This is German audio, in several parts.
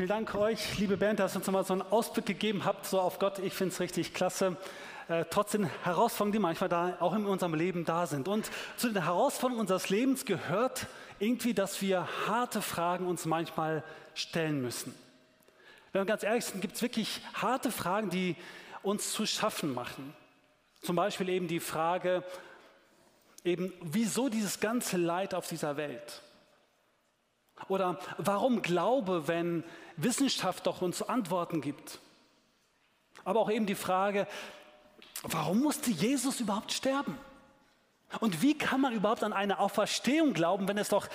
Vielen Dank euch, liebe Band, dass ihr uns nochmal so einen Ausblick gegeben habt, so auf Gott. Ich finde es richtig klasse. Äh, trotz Herausforderungen, die manchmal da auch in unserem Leben da sind. Und zu den Herausforderungen unseres Lebens gehört irgendwie, dass wir harte Fragen uns manchmal stellen müssen. Wenn wir ganz ehrlich sind, gibt es wirklich harte Fragen, die uns zu schaffen machen. Zum Beispiel eben die Frage, eben, wieso dieses ganze Leid auf dieser Welt? Oder warum Glaube, wenn Wissenschaft doch uns Antworten gibt? Aber auch eben die Frage, warum musste Jesus überhaupt sterben? Und wie kann man überhaupt an eine Auferstehung glauben, wenn es doch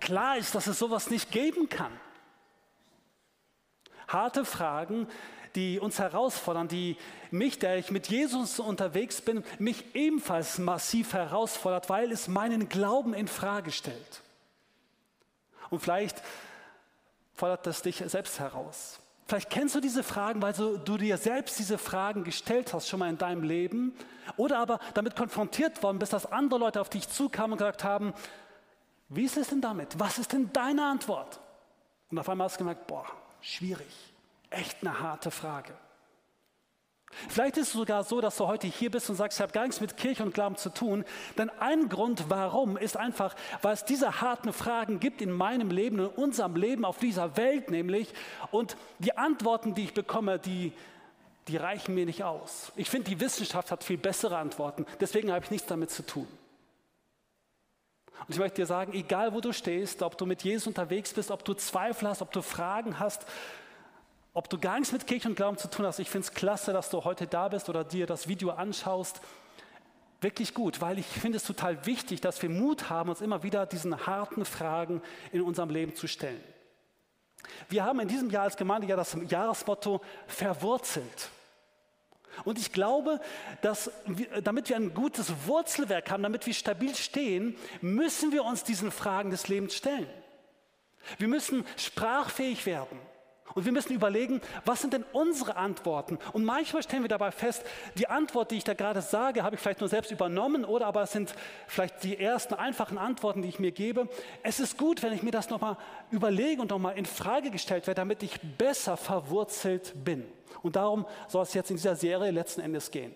klar ist, dass es sowas nicht geben kann? Harte Fragen, die uns herausfordern, die mich, der ich mit Jesus unterwegs bin, mich ebenfalls massiv herausfordert, weil es meinen Glauben in Frage stellt. Und vielleicht fordert das dich selbst heraus. Vielleicht kennst du diese Fragen, weil du, dir selbst diese Fragen gestellt hast, schon mal in deinem Leben. Oder aber damit konfrontiert worden bist, dass andere Leute auf dich zukamen und gesagt haben, wie ist es denn damit? Was ist denn deine Antwort? Und auf einmal hast du gemerkt, boah, schwierig. Echt eine harte Frage. Vielleicht ist es sogar so, dass du heute hier bist und sagst, ich habe gar nichts mit Kirche und Glauben zu tun. Denn ein Grund, warum, ist einfach, weil es diese harten Fragen gibt in meinem Leben, in unserem Leben auf dieser Welt nämlich. Und die Antworten, die ich bekomme, die, die reichen mir nicht aus. Ich finde, die Wissenschaft hat viel bessere Antworten. Deswegen habe ich nichts damit zu tun. Und ich möchte dir sagen, egal wo du stehst, ob du mit Jesus unterwegs bist, ob du Zweifel hast, ob du Fragen hast, ob du gar nichts mit Kirche und Glauben zu tun hast, ich finde es klasse, dass du heute da bist oder dir das Video anschaust. Wirklich gut, weil ich finde es total wichtig, dass wir Mut haben, uns immer wieder diesen harten Fragen in unserem Leben zu stellen. Wir haben in diesem Jahr als Gemeinde ja das Jahresmotto verwurzelt. Und ich glaube, dass wir, damit wir ein gutes Wurzelwerk haben, damit wir stabil stehen, müssen wir uns diesen Fragen des Lebens stellen. Wir müssen sprachfähig werden. Und wir müssen überlegen, was sind denn unsere Antworten? Und manchmal stellen wir dabei fest, die Antwort, die ich da gerade sage, habe ich vielleicht nur selbst übernommen oder aber es sind vielleicht die ersten einfachen Antworten, die ich mir gebe. Es ist gut, wenn ich mir das nochmal überlege und nochmal in Frage gestellt werde, damit ich besser verwurzelt bin. Und darum soll es jetzt in dieser Serie letzten Endes gehen.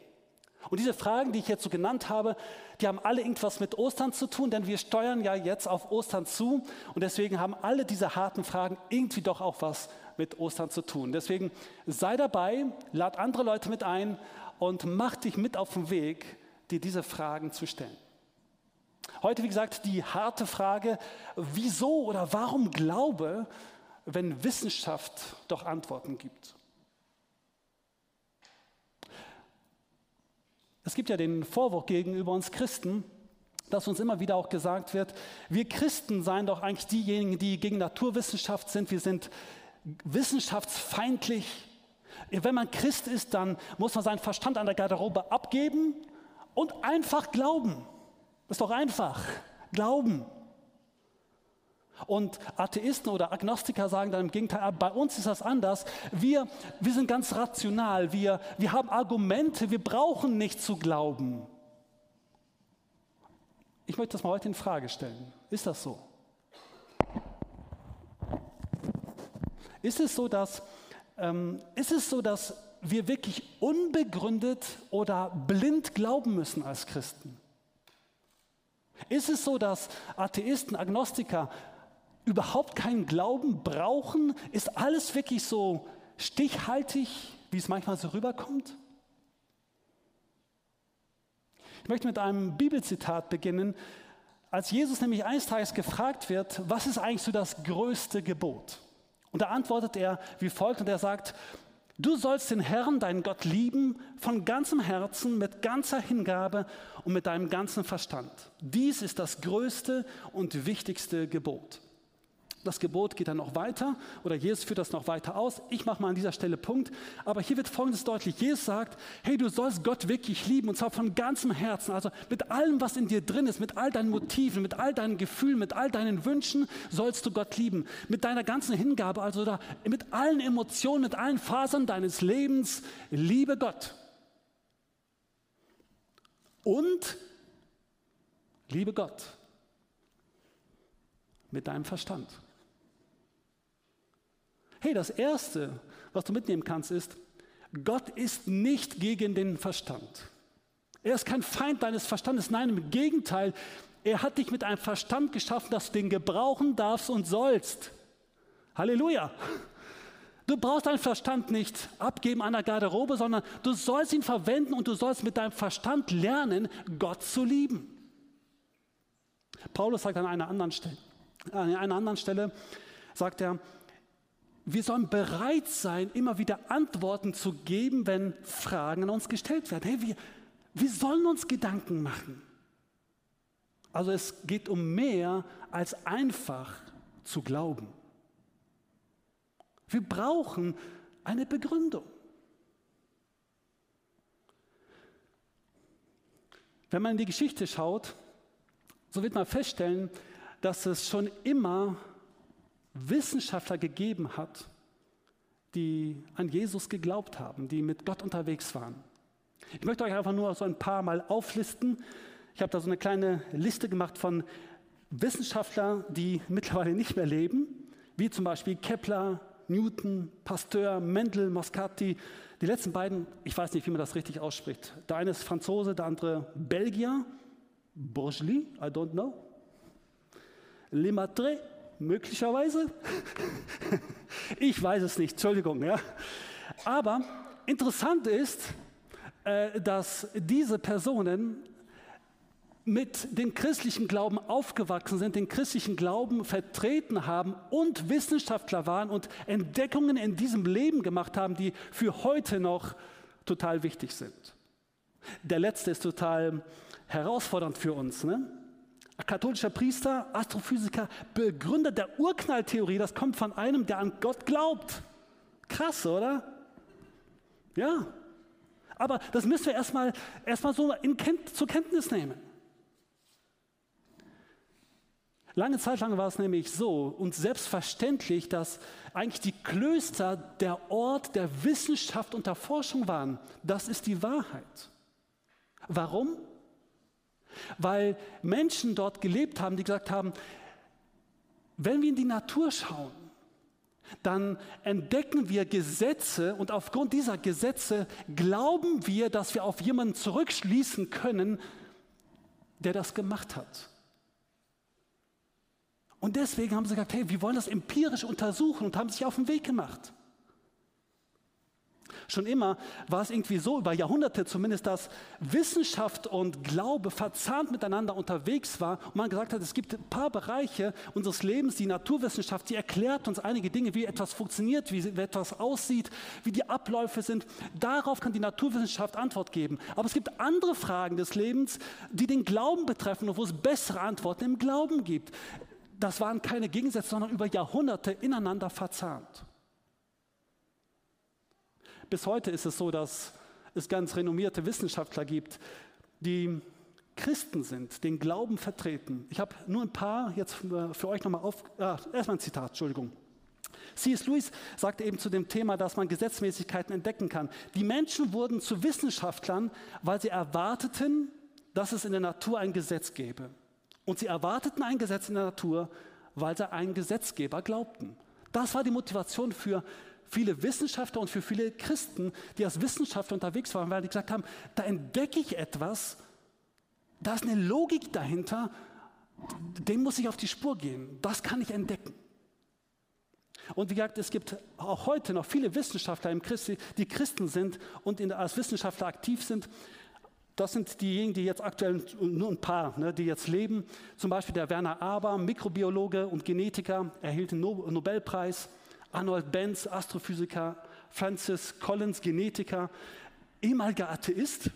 Und diese Fragen, die ich jetzt so genannt habe, die haben alle irgendwas mit Ostern zu tun, denn wir steuern ja jetzt auf Ostern zu und deswegen haben alle diese harten Fragen irgendwie doch auch was mit Ostern zu tun. Deswegen sei dabei, lad andere Leute mit ein und mach dich mit auf den Weg, dir diese Fragen zu stellen. Heute, wie gesagt, die harte Frage, wieso oder warum Glaube, wenn Wissenschaft doch Antworten gibt? Es gibt ja den Vorwurf gegenüber uns Christen, dass uns immer wieder auch gesagt wird, wir Christen seien doch eigentlich diejenigen, die gegen Naturwissenschaft sind. Wir sind wissenschaftsfeindlich. Wenn man Christ ist, dann muss man seinen Verstand an der Garderobe abgeben und einfach glauben. Das ist doch einfach. Glauben. Und Atheisten oder Agnostiker sagen dann im Gegenteil, ah, bei uns ist das anders. Wir, wir sind ganz rational, wir, wir haben Argumente, wir brauchen nicht zu glauben. Ich möchte das mal heute in Frage stellen. Ist das so? Ist es so, dass, ähm, ist es so, dass wir wirklich unbegründet oder blind glauben müssen als Christen? Ist es so, dass Atheisten, Agnostiker überhaupt keinen Glauben brauchen? Ist alles wirklich so stichhaltig, wie es manchmal so rüberkommt? Ich möchte mit einem Bibelzitat beginnen. Als Jesus nämlich eines Tages gefragt wird, was ist eigentlich so das größte Gebot? Und da antwortet er wie folgt und er sagt, du sollst den Herrn, deinen Gott lieben, von ganzem Herzen, mit ganzer Hingabe und mit deinem ganzen Verstand. Dies ist das größte und wichtigste Gebot. Das Gebot geht dann noch weiter oder Jesus führt das noch weiter aus. Ich mache mal an dieser Stelle Punkt. Aber hier wird Folgendes deutlich. Jesus sagt, hey, du sollst Gott wirklich lieben und zwar von ganzem Herzen. Also mit allem, was in dir drin ist, mit all deinen Motiven, mit all deinen Gefühlen, mit all deinen Wünschen sollst du Gott lieben. Mit deiner ganzen Hingabe, also da, mit allen Emotionen, mit allen Fasern deines Lebens, liebe Gott. Und liebe Gott mit deinem Verstand. Hey, das Erste, was du mitnehmen kannst, ist, Gott ist nicht gegen den Verstand. Er ist kein Feind deines Verstandes. Nein, im Gegenteil, er hat dich mit einem Verstand geschaffen, dass du den gebrauchen darfst und sollst. Halleluja. Du brauchst deinen Verstand nicht abgeben an der Garderobe, sondern du sollst ihn verwenden und du sollst mit deinem Verstand lernen, Gott zu lieben. Paulus sagt an einer anderen Stelle, an einer anderen Stelle sagt er, wir sollen bereit sein, immer wieder Antworten zu geben, wenn Fragen an uns gestellt werden. Hey, wir, wir sollen uns Gedanken machen. Also es geht um mehr als einfach zu glauben. Wir brauchen eine Begründung. Wenn man in die Geschichte schaut, so wird man feststellen, dass es schon immer Wissenschaftler gegeben hat, die an Jesus geglaubt haben, die mit Gott unterwegs waren. Ich möchte euch einfach nur so ein paar Mal auflisten. Ich habe da so eine kleine Liste gemacht von Wissenschaftlern, die mittlerweile nicht mehr leben, wie zum Beispiel Kepler, Newton, Pasteur, Mendel, Moscati. Die letzten beiden, ich weiß nicht, wie man das richtig ausspricht. Der eine ist Franzose, der andere Belgier. Bourgeois, I don't know. Lemaitre, möglicherweise. ich weiß es nicht, Entschuldigung. Ja. Aber interessant ist, äh, dass diese Personen mit dem christlichen Glauben aufgewachsen sind, den christlichen Glauben vertreten haben und Wissenschaftler waren und Entdeckungen in diesem Leben gemacht haben, die für heute noch total wichtig sind. Der letzte ist total herausfordernd für uns. Ne? Katholischer Priester, Astrophysiker, Begründer der Urknalltheorie, das kommt von einem, der an Gott glaubt. Krass, oder? Ja. Aber das müssen wir erstmal erst so in zur Kenntnis nehmen. Lange Zeit lang war es nämlich so und selbstverständlich, dass eigentlich die Klöster der Ort der Wissenschaft und der Forschung waren. Das ist die Wahrheit. Warum? Weil Menschen dort gelebt haben, die gesagt haben, wenn wir in die Natur schauen, dann entdecken wir Gesetze und aufgrund dieser Gesetze glauben wir, dass wir auf jemanden zurückschließen können, der das gemacht hat. Und deswegen haben sie gesagt, hey, wir wollen das empirisch untersuchen und haben sich auf den Weg gemacht. Schon immer war es irgendwie so, über Jahrhunderte zumindest, dass Wissenschaft und Glaube verzahnt miteinander unterwegs war und man gesagt hat, es gibt ein paar Bereiche unseres Lebens, die Naturwissenschaft, die erklärt uns einige Dinge, wie etwas funktioniert, wie etwas aussieht, wie die Abläufe sind. Darauf kann die Naturwissenschaft Antwort geben. Aber es gibt andere Fragen des Lebens, die den Glauben betreffen und wo es bessere Antworten im Glauben gibt. Das waren keine Gegensätze, sondern über Jahrhunderte ineinander verzahnt. Bis heute ist es so, dass es ganz renommierte Wissenschaftler gibt, die Christen sind, den Glauben vertreten. Ich habe nur ein paar jetzt für euch nochmal auf. Ah, erstmal ein Zitat, Entschuldigung. C.S. Lewis sagte eben zu dem Thema, dass man Gesetzmäßigkeiten entdecken kann. Die Menschen wurden zu Wissenschaftlern, weil sie erwarteten, dass es in der Natur ein Gesetz gäbe. Und sie erwarteten ein Gesetz in der Natur, weil sie einen Gesetzgeber glaubten. Das war die Motivation für viele Wissenschaftler und für viele Christen, die als Wissenschaftler unterwegs waren, weil die gesagt haben, da entdecke ich etwas, da ist eine Logik dahinter, dem muss ich auf die Spur gehen. Das kann ich entdecken. Und wie gesagt, es gibt auch heute noch viele Wissenschaftler im Christi, die Christen sind und in, als Wissenschaftler aktiv sind. Das sind diejenigen, die jetzt aktuell, nur ein paar, ne, die jetzt leben. Zum Beispiel der Werner Aber, Mikrobiologe und Genetiker, erhielt den Nobelpreis. Arnold Benz, Astrophysiker. Francis Collins, Genetiker. Ehemaliger Atheist,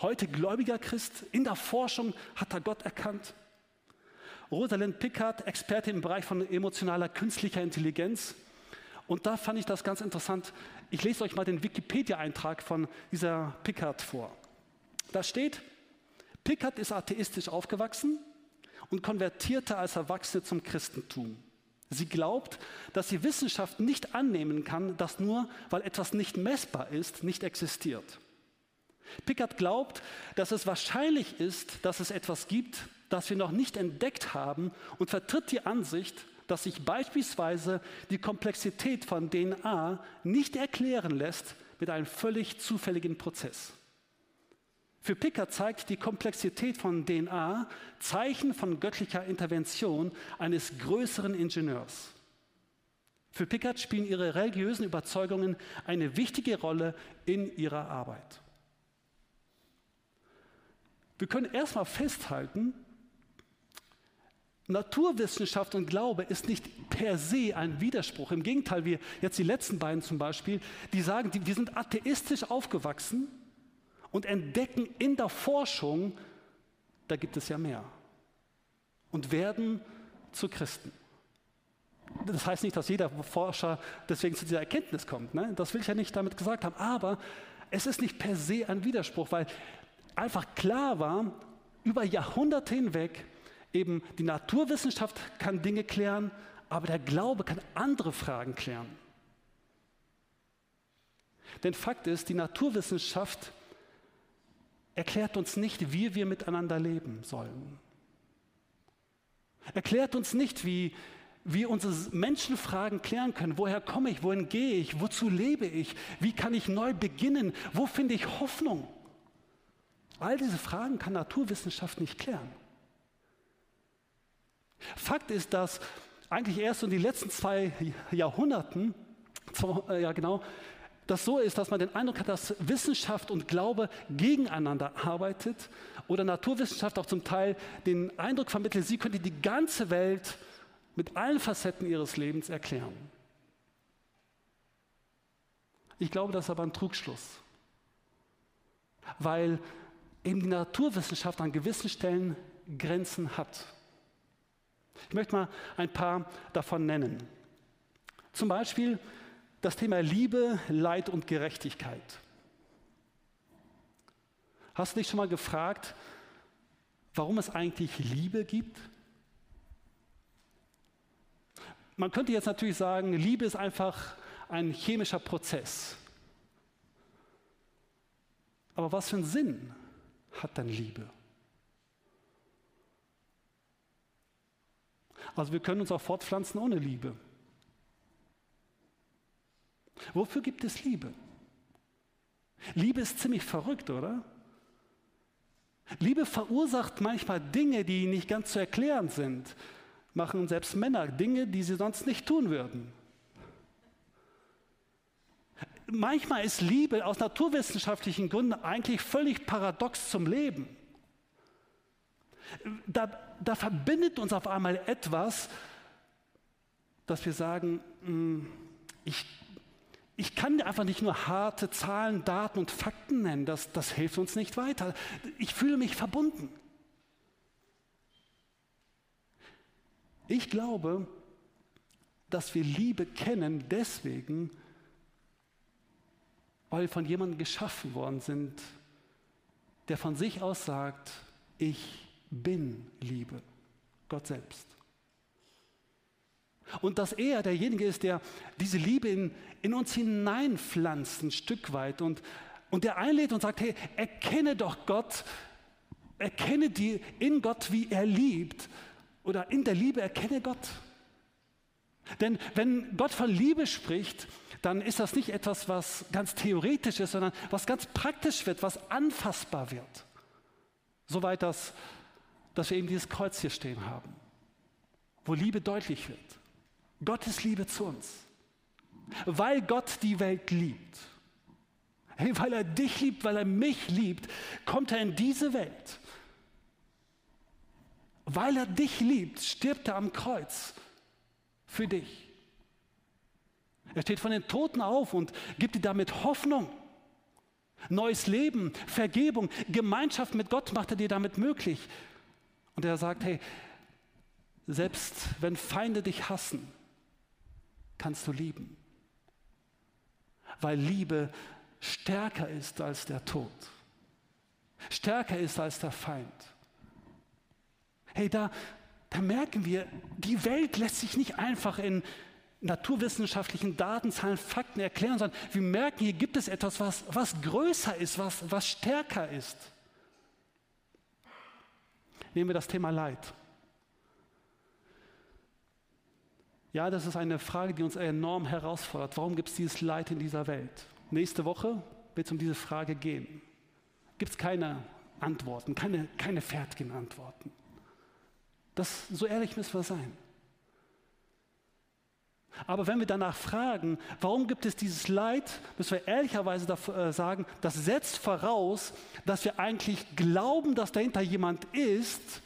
heute gläubiger Christ. In der Forschung hat er Gott erkannt. Rosalind Pickard, Expertin im Bereich von emotionaler künstlicher Intelligenz. Und da fand ich das ganz interessant. Ich lese euch mal den Wikipedia-Eintrag von dieser Pickard vor. Da steht, Pickard ist atheistisch aufgewachsen und konvertierte als Erwachsene zum Christentum. Sie glaubt, dass die Wissenschaft nicht annehmen kann, dass nur weil etwas nicht messbar ist, nicht existiert. Pickard glaubt, dass es wahrscheinlich ist, dass es etwas gibt, das wir noch nicht entdeckt haben und vertritt die Ansicht, dass sich beispielsweise die Komplexität von DNA nicht erklären lässt mit einem völlig zufälligen Prozess. Für Pickard zeigt die Komplexität von DNA Zeichen von göttlicher Intervention eines größeren Ingenieurs. Für Pickard spielen ihre religiösen Überzeugungen eine wichtige Rolle in ihrer Arbeit. Wir können erstmal festhalten, Naturwissenschaft und Glaube ist nicht per se ein Widerspruch. Im Gegenteil, wir jetzt die letzten beiden zum Beispiel, die sagen, die, wir sind atheistisch aufgewachsen und entdecken in der Forschung, da gibt es ja mehr. Und werden zu Christen. Das heißt nicht, dass jeder Forscher deswegen zu dieser Erkenntnis kommt. Ne? Das will ich ja nicht damit gesagt haben. Aber es ist nicht per se ein Widerspruch, weil einfach klar war, über Jahrhunderte hinweg, eben die Naturwissenschaft kann Dinge klären, aber der Glaube kann andere Fragen klären. Denn Fakt ist, die Naturwissenschaft erklärt uns nicht, wie wir miteinander leben sollen. Erklärt uns nicht, wie wir unsere Menschenfragen klären können. Woher komme ich? Wohin gehe ich? Wozu lebe ich? Wie kann ich neu beginnen? Wo finde ich Hoffnung? All diese Fragen kann Naturwissenschaft nicht klären. Fakt ist, dass eigentlich erst in den letzten zwei Jahrhunderten, äh, ja genau, das so ist, dass man den Eindruck hat, dass Wissenschaft und Glaube gegeneinander arbeitet oder Naturwissenschaft auch zum Teil den Eindruck vermittelt, sie könnte die ganze Welt mit allen Facetten ihres Lebens erklären. Ich glaube, das ist aber ein Trugschluss, weil eben die Naturwissenschaft an gewissen Stellen Grenzen hat. Ich möchte mal ein paar davon nennen. Zum Beispiel das Thema Liebe, Leid und Gerechtigkeit. Hast du dich schon mal gefragt, warum es eigentlich Liebe gibt? Man könnte jetzt natürlich sagen, Liebe ist einfach ein chemischer Prozess. Aber was für einen Sinn hat dann Liebe? Also wir können uns auch fortpflanzen ohne Liebe. Wofür gibt es Liebe? Liebe ist ziemlich verrückt, oder? Liebe verursacht manchmal Dinge, die nicht ganz zu erklären sind. Machen selbst Männer Dinge, die sie sonst nicht tun würden. Manchmal ist Liebe aus naturwissenschaftlichen Gründen eigentlich völlig paradox zum Leben. Da, da verbindet uns auf einmal etwas, dass wir sagen, hm, ich, ich kann einfach nicht nur harte Zahlen, Daten und Fakten nennen, das, das hilft uns nicht weiter. Ich fühle mich verbunden. Ich glaube, dass wir Liebe kennen deswegen, weil wir von jemandem geschaffen worden sind, der von sich aus sagt, ich bin Liebe, Gott selbst. Und dass er derjenige ist, der diese Liebe in, in uns hineinpflanzt, ein Stück weit, und, und der einlädt und sagt, hey, erkenne doch Gott, erkenne die in Gott, wie er liebt, oder in der Liebe erkenne Gott. Denn wenn Gott von Liebe spricht, dann ist das nicht etwas, was ganz theoretisch ist, sondern was ganz praktisch wird, was anfassbar wird. Soweit, dass dass wir eben dieses Kreuz hier stehen haben, wo Liebe deutlich wird. Gottes Liebe zu uns. Weil Gott die Welt liebt. Hey, weil er dich liebt, weil er mich liebt, kommt er in diese Welt. Weil er dich liebt, stirbt er am Kreuz für dich. Er steht von den Toten auf und gibt dir damit Hoffnung. Neues Leben, Vergebung, Gemeinschaft mit Gott macht er dir damit möglich. Und er sagt, hey, selbst wenn Feinde dich hassen, kannst du lieben. Weil Liebe stärker ist als der Tod. Stärker ist als der Feind. Hey, da, da merken wir, die Welt lässt sich nicht einfach in naturwissenschaftlichen Daten, Zahlen, Fakten erklären, sondern wir merken, hier gibt es etwas, was, was größer ist, was, was stärker ist. Nehmen wir das Thema Leid. Ja, das ist eine Frage, die uns enorm herausfordert. Warum gibt es dieses Leid in dieser Welt? Nächste Woche wird es um diese Frage gehen. Gibt es keine Antworten, keine, keine fertigen Antworten. Das, so ehrlich müssen wir sein. Aber wenn wir danach fragen, warum gibt es dieses Leid, müssen wir ehrlicherweise äh, sagen, das setzt voraus, dass wir eigentlich glauben, dass dahinter jemand ist,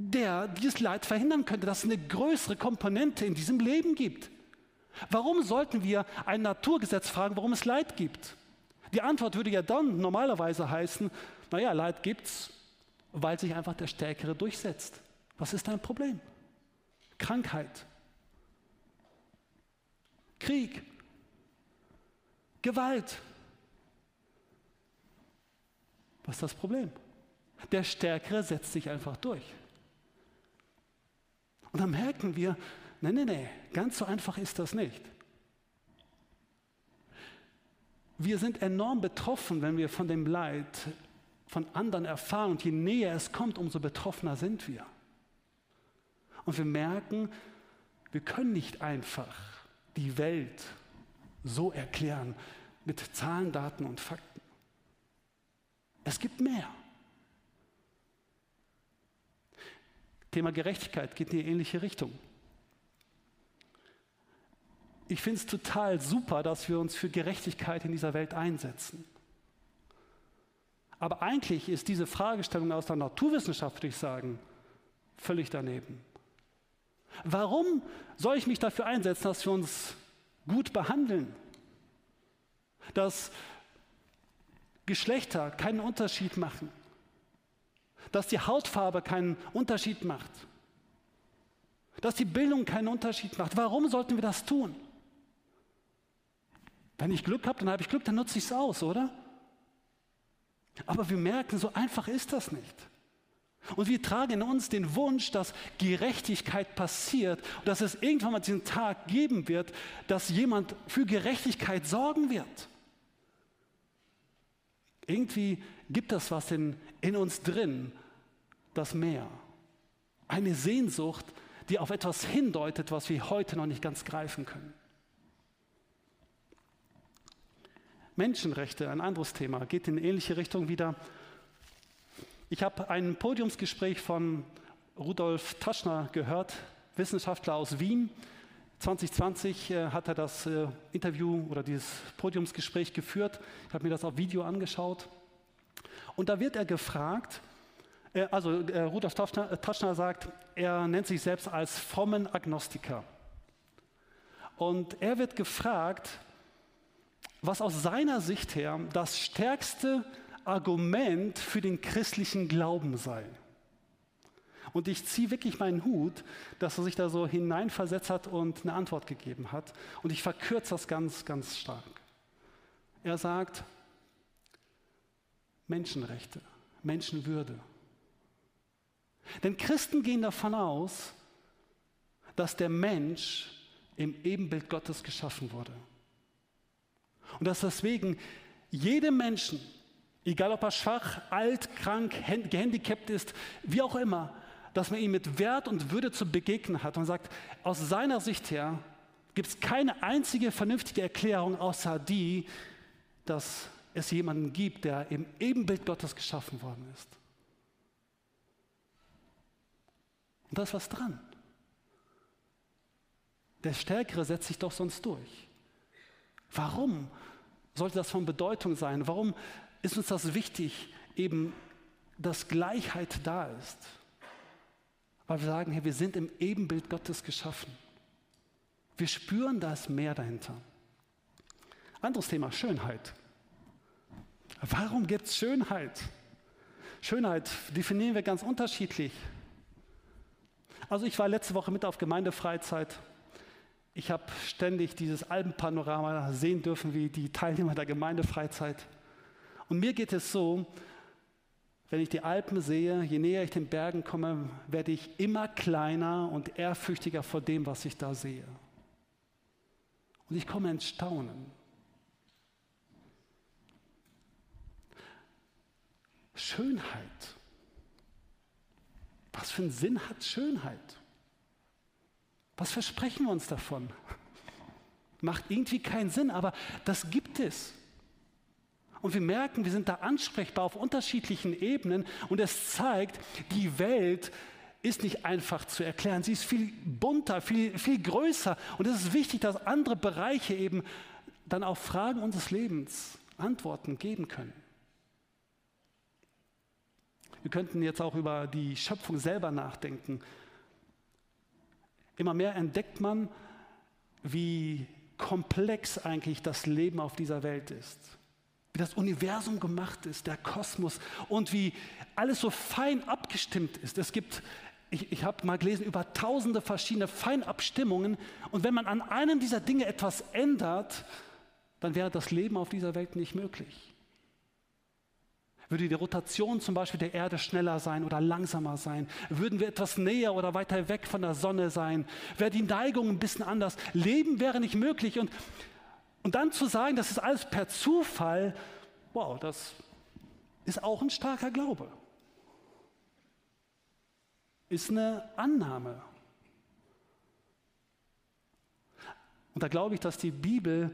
der dieses Leid verhindern könnte, dass es eine größere Komponente in diesem Leben gibt. Warum sollten wir ein Naturgesetz fragen, warum es Leid gibt? Die Antwort würde ja dann normalerweise heißen, naja, Leid gibt es, weil sich einfach der Stärkere durchsetzt. Was ist dein Problem? Krankheit, Krieg, Gewalt. Was ist das Problem? Der Stärkere setzt sich einfach durch. Und dann merken wir, nein, nein, nein, ganz so einfach ist das nicht. Wir sind enorm betroffen, wenn wir von dem Leid von anderen erfahren. Und je näher es kommt, umso betroffener sind wir. Und wir merken, wir können nicht einfach die Welt so erklären mit Zahlen, Daten und Fakten. Es gibt mehr. Thema Gerechtigkeit geht in die ähnliche Richtung. Ich finde es total super, dass wir uns für Gerechtigkeit in dieser Welt einsetzen. Aber eigentlich ist diese Fragestellung aus der Naturwissenschaft, würde ich sagen, völlig daneben. Warum soll ich mich dafür einsetzen, dass wir uns gut behandeln? Dass Geschlechter keinen Unterschied machen? Dass die Hautfarbe keinen Unterschied macht, dass die Bildung keinen Unterschied macht. Warum sollten wir das tun? Wenn ich Glück habe, dann habe ich Glück, dann nutze ich es aus, oder? Aber wir merken, so einfach ist das nicht. Und wir tragen in uns den Wunsch, dass Gerechtigkeit passiert und dass es irgendwann mal diesen Tag geben wird, dass jemand für Gerechtigkeit sorgen wird. Irgendwie gibt es was in, in uns drin, das Meer. Eine Sehnsucht, die auf etwas hindeutet, was wir heute noch nicht ganz greifen können. Menschenrechte, ein anderes Thema, geht in ähnliche Richtung wieder. Ich habe ein Podiumsgespräch von Rudolf Taschner gehört, Wissenschaftler aus Wien. 2020 äh, hat er das äh, Interview oder dieses Podiumsgespräch geführt. Ich habe mir das auf Video angeschaut. Und da wird er gefragt, äh, also äh, Rudolf Taschner sagt, er nennt sich selbst als frommen Agnostiker. Und er wird gefragt, was aus seiner Sicht her das stärkste Argument für den christlichen Glauben sei. Und ich ziehe wirklich meinen Hut, dass er sich da so hineinversetzt hat und eine Antwort gegeben hat. Und ich verkürze das ganz, ganz stark. Er sagt, Menschenrechte, Menschenwürde. Denn Christen gehen davon aus, dass der Mensch im Ebenbild Gottes geschaffen wurde. Und dass deswegen jedem Menschen, egal ob er schwach, alt, krank, gehandicapt ist, wie auch immer, dass man ihm mit Wert und Würde zu begegnen hat und sagt, aus seiner Sicht her gibt es keine einzige vernünftige Erklärung außer die, dass es jemanden gibt, der im Ebenbild Gottes geschaffen worden ist. Und da ist was dran. Der Stärkere setzt sich doch sonst durch. Warum sollte das von Bedeutung sein? Warum ist uns das wichtig, eben, dass Gleichheit da ist? Weil wir sagen, hey, wir sind im Ebenbild Gottes geschaffen. Wir spüren das mehr dahinter. Anderes Thema, Schönheit. Warum gibt es Schönheit? Schönheit definieren wir ganz unterschiedlich. Also ich war letzte Woche mit auf Gemeindefreizeit. Ich habe ständig dieses Alpenpanorama sehen dürfen, wie die Teilnehmer der Gemeindefreizeit. Und mir geht es so, wenn ich die Alpen sehe, je näher ich den Bergen komme, werde ich immer kleiner und ehrfürchtiger vor dem, was ich da sehe. Und ich komme ins Staunen. Schönheit. Was für einen Sinn hat Schönheit? Was versprechen wir uns davon? Macht irgendwie keinen Sinn, aber das gibt es. Und wir merken, wir sind da ansprechbar auf unterschiedlichen Ebenen und es zeigt, die Welt ist nicht einfach zu erklären. Sie ist viel bunter, viel, viel größer. Und es ist wichtig, dass andere Bereiche eben dann auf Fragen unseres Lebens Antworten geben können. Wir könnten jetzt auch über die Schöpfung selber nachdenken. Immer mehr entdeckt man, wie komplex eigentlich das Leben auf dieser Welt ist. Wie das Universum gemacht ist, der Kosmos und wie alles so fein abgestimmt ist. Es gibt, ich, ich habe mal gelesen, über tausende verschiedene Feinabstimmungen. Und wenn man an einem dieser Dinge etwas ändert, dann wäre das Leben auf dieser Welt nicht möglich. Würde die Rotation zum Beispiel der Erde schneller sein oder langsamer sein? Würden wir etwas näher oder weiter weg von der Sonne sein? Wäre die Neigung ein bisschen anders? Leben wäre nicht möglich. Und, und dann zu sagen, das ist alles per Zufall, wow, das ist auch ein starker Glaube. Ist eine Annahme. Und da glaube ich, dass die Bibel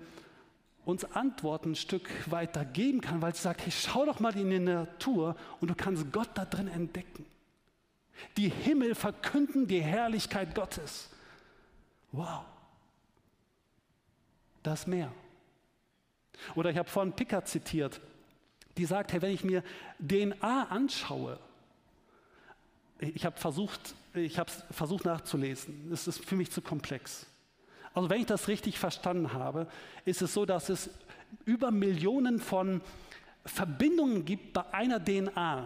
uns Antworten ein Stück weiter geben kann, weil sie sagt, hey, schau doch mal in die Natur und du kannst Gott da drin entdecken. Die Himmel verkünden die Herrlichkeit Gottes. Wow. Das Meer. Oder ich habe vorhin Picker zitiert, die sagt, hey, wenn ich mir DNA anschaue, ich habe versucht, ich habe versucht nachzulesen, es ist für mich zu komplex. Also wenn ich das richtig verstanden habe, ist es so, dass es über Millionen von Verbindungen gibt bei einer DNA.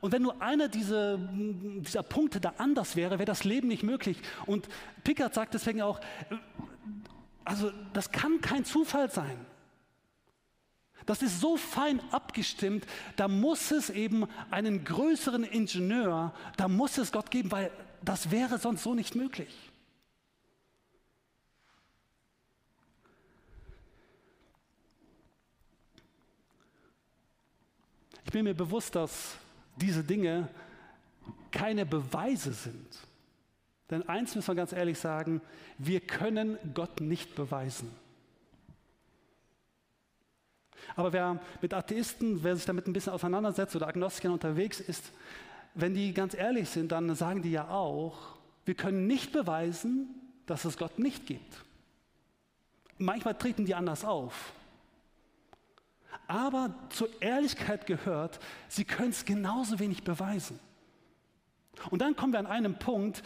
Und wenn nur einer diese, dieser Punkte da anders wäre, wäre das Leben nicht möglich. Und Pickard sagt deswegen auch, also das kann kein Zufall sein. Das ist so fein abgestimmt, da muss es eben einen größeren Ingenieur, da muss es Gott geben, weil das wäre sonst so nicht möglich. Ich bin mir bewusst, dass diese Dinge keine Beweise sind. Denn eins müssen wir ganz ehrlich sagen, wir können Gott nicht beweisen. Aber wer mit Atheisten, wer sich damit ein bisschen auseinandersetzt oder Agnostikern unterwegs ist, wenn die ganz ehrlich sind, dann sagen die ja auch, wir können nicht beweisen, dass es Gott nicht gibt. Manchmal treten die anders auf. Aber zur Ehrlichkeit gehört, sie können es genauso wenig beweisen. Und dann kommen wir an einen Punkt,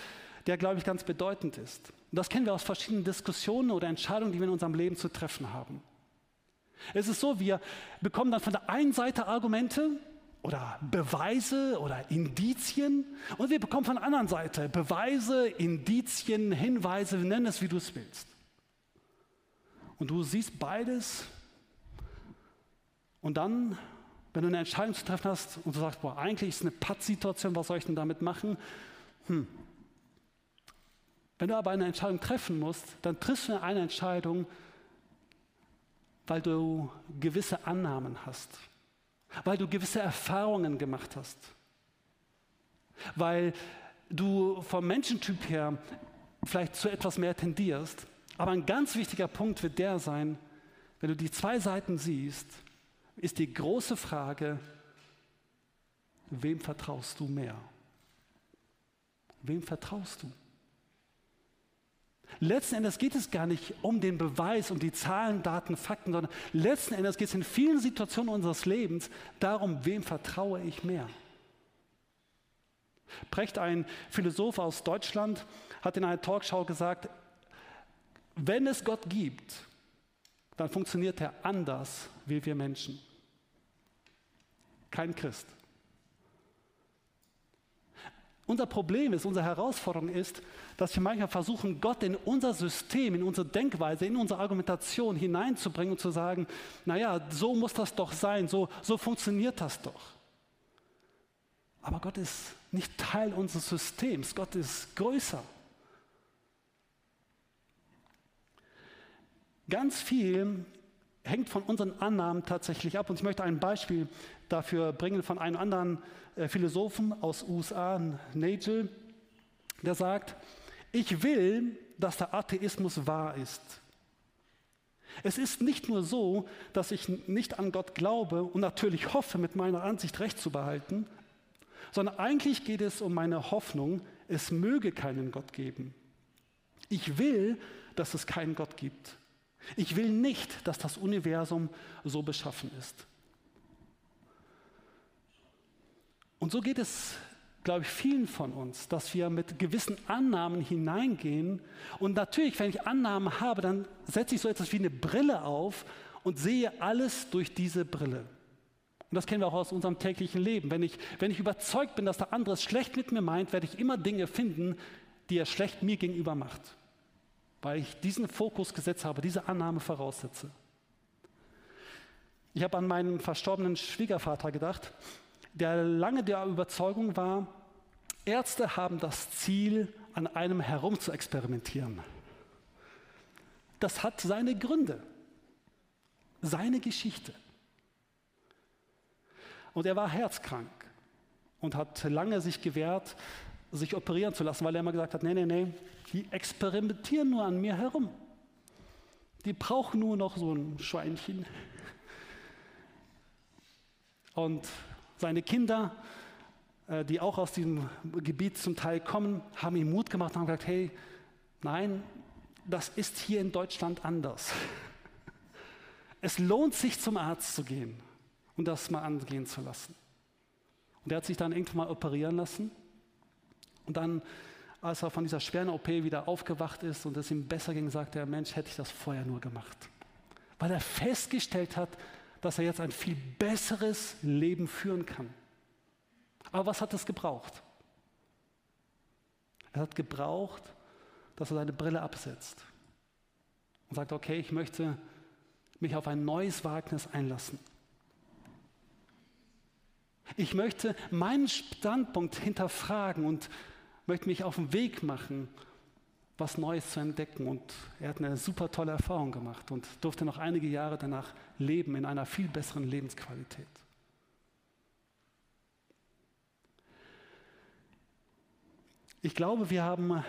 der, glaube ich, ganz bedeutend ist. Und das kennen wir aus verschiedenen Diskussionen oder Entscheidungen, die wir in unserem Leben zu treffen haben. Es ist so, wir bekommen dann von der einen Seite Argumente oder Beweise oder Indizien und wir bekommen von der anderen Seite Beweise, Indizien, Hinweise, nenn es, wie du es willst. Und du siehst beides und dann, wenn du eine Entscheidung zu treffen hast und du sagst, boah, eigentlich ist es eine Pattsituation, was soll ich denn damit machen? Hm. Wenn du aber eine Entscheidung treffen musst, dann triffst du eine Entscheidung, weil du gewisse Annahmen hast, weil du gewisse Erfahrungen gemacht hast, weil du vom Menschentyp her vielleicht zu etwas mehr tendierst. Aber ein ganz wichtiger Punkt wird der sein, wenn du die zwei Seiten siehst, ist die große Frage, wem vertraust du mehr? Wem vertraust du? Letzten Endes geht es gar nicht um den Beweis, um die Zahlen, Daten, Fakten, sondern letzten Endes geht es in vielen Situationen unseres Lebens darum, wem vertraue ich mehr. Brecht, ein Philosoph aus Deutschland, hat in einer Talkshow gesagt, wenn es Gott gibt, dann funktioniert er anders wie wir Menschen. Kein Christ. Unser Problem ist, unsere Herausforderung ist, dass wir manchmal versuchen, Gott in unser System, in unsere Denkweise, in unsere Argumentation hineinzubringen und zu sagen, naja, so muss das doch sein, so, so funktioniert das doch. Aber Gott ist nicht Teil unseres Systems, Gott ist größer. Ganz viel hängt von unseren Annahmen tatsächlich ab. Und ich möchte ein Beispiel dafür bringen von einem anderen äh, Philosophen aus USA, Nagel, der sagt, Ich will, dass der Atheismus wahr ist. Es ist nicht nur so, dass ich nicht an Gott glaube und natürlich hoffe, mit meiner Ansicht recht zu behalten, sondern eigentlich geht es um meine Hoffnung, es möge keinen Gott geben. Ich will, dass es keinen Gott gibt. Ich will nicht, dass das Universum so beschaffen ist. Und so geht es, glaube ich, vielen von uns, dass wir mit gewissen Annahmen hineingehen. Und natürlich, wenn ich Annahmen habe, dann setze ich so etwas wie eine Brille auf und sehe alles durch diese Brille. Und das kennen wir auch aus unserem täglichen Leben. Wenn ich, wenn ich überzeugt bin, dass der andere es schlecht mit mir meint, werde ich immer Dinge finden, die er schlecht mir gegenüber macht. Weil ich diesen Fokus gesetzt habe, diese Annahme voraussetze. Ich habe an meinen verstorbenen Schwiegervater gedacht der lange der Überzeugung war, Ärzte haben das Ziel, an einem herum zu experimentieren. Das hat seine Gründe, seine Geschichte. Und er war herzkrank und hat lange sich gewehrt, sich operieren zu lassen, weil er immer gesagt hat, nee, nee, nee, die experimentieren nur an mir herum. Die brauchen nur noch so ein Schweinchen. Und seine Kinder, äh, die auch aus diesem Gebiet zum Teil kommen, haben ihm Mut gemacht und haben gesagt, hey, nein, das ist hier in Deutschland anders. Es lohnt sich zum Arzt zu gehen und das mal angehen zu lassen. Und er hat sich dann irgendwann mal operieren lassen. Und dann, als er von dieser schweren OP wieder aufgewacht ist und es ihm besser ging, sagte er, Mensch, hätte ich das vorher nur gemacht. Weil er festgestellt hat, dass er jetzt ein viel besseres Leben führen kann. Aber was hat es gebraucht? Er hat gebraucht, dass er seine Brille absetzt und sagt, okay, ich möchte mich auf ein neues Wagnis einlassen. Ich möchte meinen Standpunkt hinterfragen und möchte mich auf den Weg machen, was Neues zu entdecken. Und er hat eine super tolle Erfahrung gemacht und durfte noch einige Jahre danach leben in einer viel besseren Lebensqualität. Ich glaube, wir haben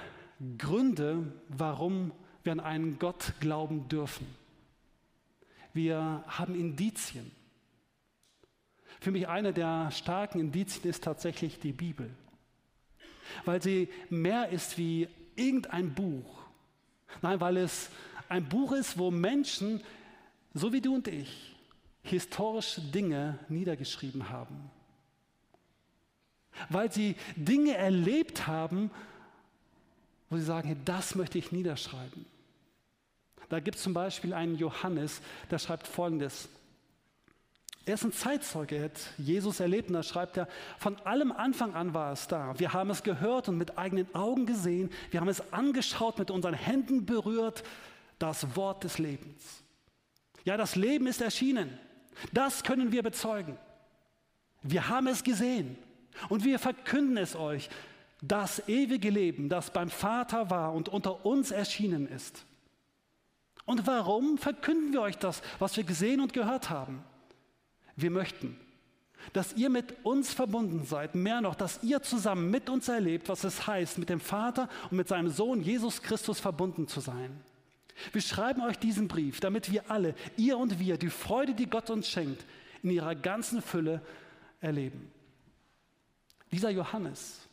Gründe, warum wir an einen Gott glauben dürfen. Wir haben Indizien. Für mich eine der starken Indizien ist tatsächlich die Bibel, weil sie mehr ist wie irgendein Buch. Nein, weil es ein Buch ist, wo Menschen, so wie du und ich, historische Dinge niedergeschrieben haben. Weil sie Dinge erlebt haben, wo sie sagen, hey, das möchte ich niederschreiben. Da gibt es zum Beispiel einen Johannes, der schreibt folgendes. Er ist ein Zeitzeuge, er hat Jesus erlebt und da schreibt er, von allem Anfang an war es da. Wir haben es gehört und mit eigenen Augen gesehen, wir haben es angeschaut, mit unseren Händen berührt, das Wort des Lebens. Ja, das Leben ist erschienen. Das können wir bezeugen. Wir haben es gesehen und wir verkünden es euch, das ewige Leben, das beim Vater war und unter uns erschienen ist. Und warum verkünden wir euch das, was wir gesehen und gehört haben? Wir möchten, dass ihr mit uns verbunden seid, mehr noch, dass ihr zusammen mit uns erlebt, was es heißt, mit dem Vater und mit seinem Sohn Jesus Christus verbunden zu sein. Wir schreiben euch diesen Brief, damit wir alle, ihr und wir, die Freude, die Gott uns schenkt, in ihrer ganzen Fülle erleben. Dieser Johannes,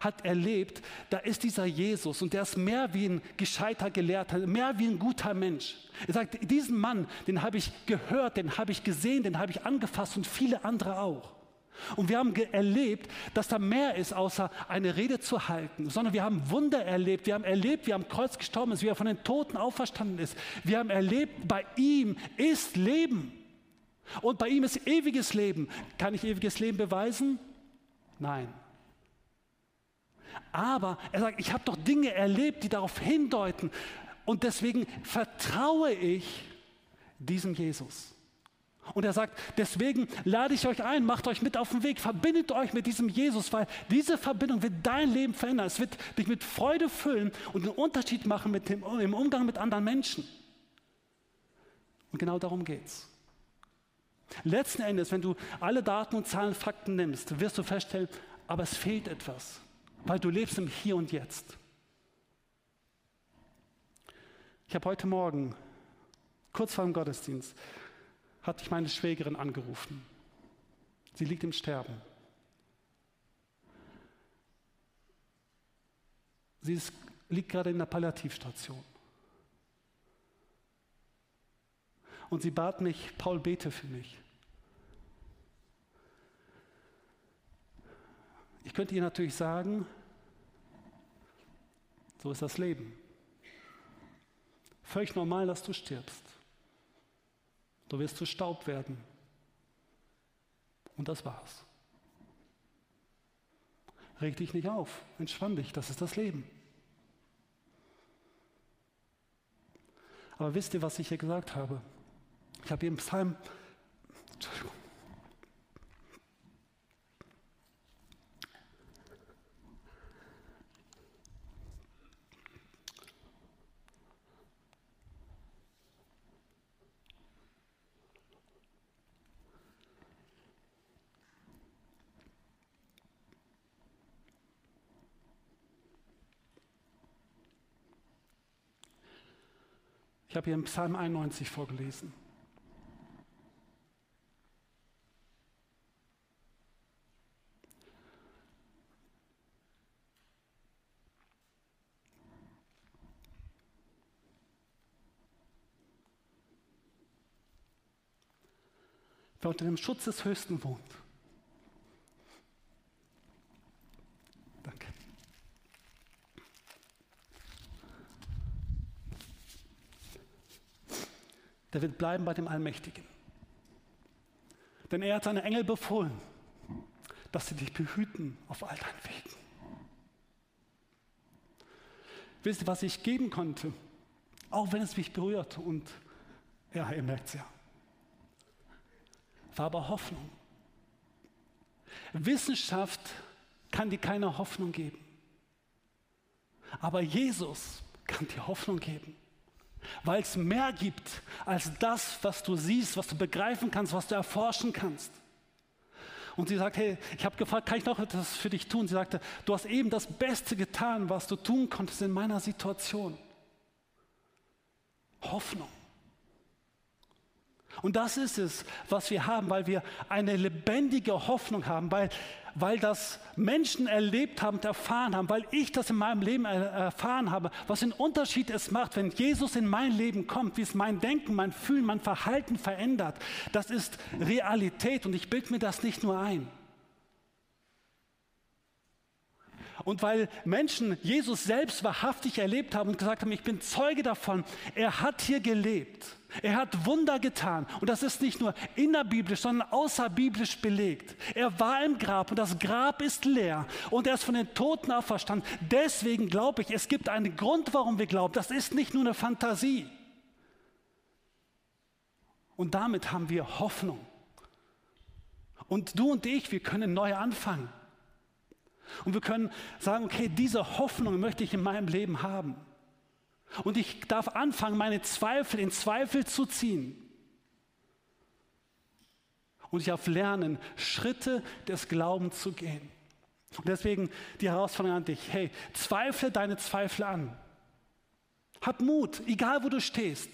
hat erlebt, da ist dieser Jesus und der ist mehr wie ein gescheiter Gelehrter, mehr wie ein guter Mensch. Er sagt, diesen Mann, den habe ich gehört, den habe ich gesehen, den habe ich angefasst und viele andere auch. Und wir haben erlebt, dass da mehr ist, außer eine Rede zu halten, sondern wir haben Wunder erlebt. Wir haben erlebt, wie er am Kreuz gestorben ist, wie er von den Toten auferstanden ist. Wir haben erlebt, bei ihm ist Leben. Und bei ihm ist ewiges Leben. Kann ich ewiges Leben beweisen? Nein. Aber er sagt, ich habe doch Dinge erlebt, die darauf hindeuten. Und deswegen vertraue ich diesem Jesus. Und er sagt, deswegen lade ich euch ein, macht euch mit auf den Weg, verbindet euch mit diesem Jesus, weil diese Verbindung wird dein Leben verändern. Es wird dich mit Freude füllen und einen Unterschied machen mit dem, im Umgang mit anderen Menschen. Und genau darum geht es. Letzten Endes, wenn du alle Daten und Zahlen, Fakten nimmst, wirst du feststellen, aber es fehlt etwas weil du lebst im Hier und Jetzt. Ich habe heute Morgen, kurz vor dem Gottesdienst, hat mich meine Schwägerin angerufen. Sie liegt im Sterben. Sie ist, liegt gerade in der Palliativstation. Und sie bat mich, Paul, bete für mich. Ich könnte ihr natürlich sagen, so ist das Leben. Völlig normal, dass du stirbst. Du wirst zu Staub werden. Und das war's. Reg dich nicht auf, entspann dich, das ist das Leben. Aber wisst ihr, was ich hier gesagt habe? Ich habe hier im Psalm, Entschuldigung, Ich habe hier im Psalm 91 vorgelesen. Wer unter dem Schutz des Höchsten wohnt, der wird bleiben bei dem Allmächtigen. Denn er hat seine Engel befohlen, dass sie dich behüten auf all deinen Wegen. Wisst ihr, was ich geben konnte? Auch wenn es mich berührt und ja, ihr merkt es ja. War aber Hoffnung. Wissenschaft kann dir keine Hoffnung geben. Aber Jesus kann dir Hoffnung geben weil es mehr gibt als das, was du siehst, was du begreifen kannst, was du erforschen kannst. Und sie sagt, hey, ich habe gefragt, kann ich noch etwas für dich tun? Sie sagte, du hast eben das Beste getan, was du tun konntest in meiner Situation. Hoffnung. Und das ist es, was wir haben, weil wir eine lebendige Hoffnung haben, weil, weil das Menschen erlebt haben und erfahren haben, weil ich das in meinem Leben erfahren habe, was den Unterschied es macht, wenn Jesus in mein Leben kommt, wie es mein Denken, mein Fühlen, mein Verhalten verändert. Das ist Realität und ich bilde mir das nicht nur ein. Und weil Menschen Jesus selbst wahrhaftig erlebt haben und gesagt haben, ich bin Zeuge davon, er hat hier gelebt. Er hat Wunder getan. Und das ist nicht nur innerbiblisch, sondern außerbiblisch belegt. Er war im Grab und das Grab ist leer. Und er ist von den Toten auferstanden. Deswegen glaube ich, es gibt einen Grund, warum wir glauben. Das ist nicht nur eine Fantasie. Und damit haben wir Hoffnung. Und du und ich, wir können neu anfangen. Und wir können sagen, okay, diese Hoffnung möchte ich in meinem Leben haben. Und ich darf anfangen, meine Zweifel in Zweifel zu ziehen. Und ich darf lernen, Schritte des Glaubens zu gehen. Und deswegen die Herausforderung an dich, hey, zweifle deine Zweifel an. Hab Mut, egal wo du stehst.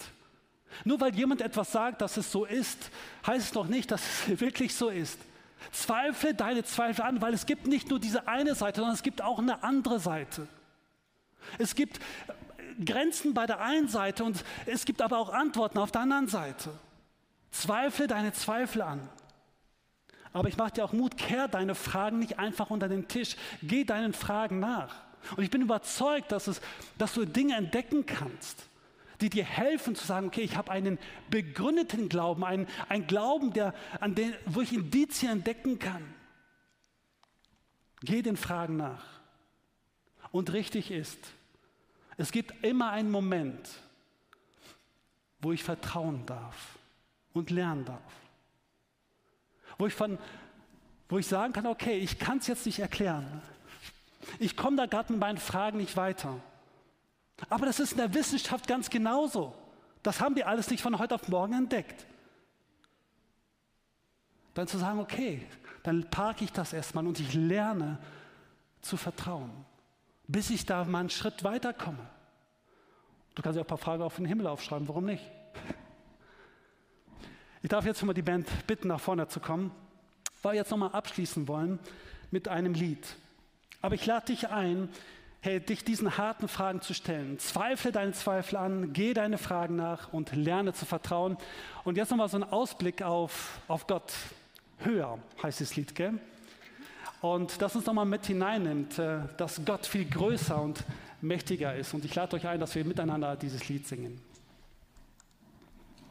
Nur weil jemand etwas sagt, dass es so ist, heißt es noch nicht, dass es wirklich so ist. Zweifle deine Zweifel an, weil es gibt nicht nur diese eine Seite, sondern es gibt auch eine andere Seite. Es gibt Grenzen bei der einen Seite und es gibt aber auch Antworten auf der anderen Seite. Zweifle deine Zweifel an. Aber ich mache dir auch Mut, kehr deine Fragen nicht einfach unter den Tisch. Geh deinen Fragen nach. Und ich bin überzeugt, dass, es, dass du Dinge entdecken kannst, die dir helfen zu sagen, okay, ich habe einen begründeten Glauben, einen, einen Glauben, der, an den, wo ich Indizien entdecken kann. Geh den Fragen nach. Und richtig ist, es gibt immer einen Moment, wo ich vertrauen darf und lernen darf. Wo ich, von, wo ich sagen kann, okay, ich kann es jetzt nicht erklären. Ich komme da gerade mit meinen Fragen nicht weiter. Aber das ist in der Wissenschaft ganz genauso. Das haben wir alles nicht von heute auf morgen entdeckt. Dann zu sagen, okay, dann parke ich das erstmal und ich lerne zu vertrauen bis ich da mal einen Schritt weiterkomme. Du kannst ja auch ein paar Fragen auf den Himmel aufschreiben, warum nicht? Ich darf jetzt mal die Band bitten, nach vorne zu kommen, weil wir jetzt nochmal abschließen wollen mit einem Lied. Aber ich lade dich ein, hey, dich diesen harten Fragen zu stellen. Zweifle deine Zweifel an, gehe deine Fragen nach und lerne zu vertrauen. Und jetzt nochmal so ein Ausblick auf, auf Gott. Höher heißt das Lied, gell? Und das uns nochmal mit hineinnimmt, äh, dass Gott viel größer und mächtiger ist. Und ich lade euch ein, dass wir miteinander dieses Lied singen.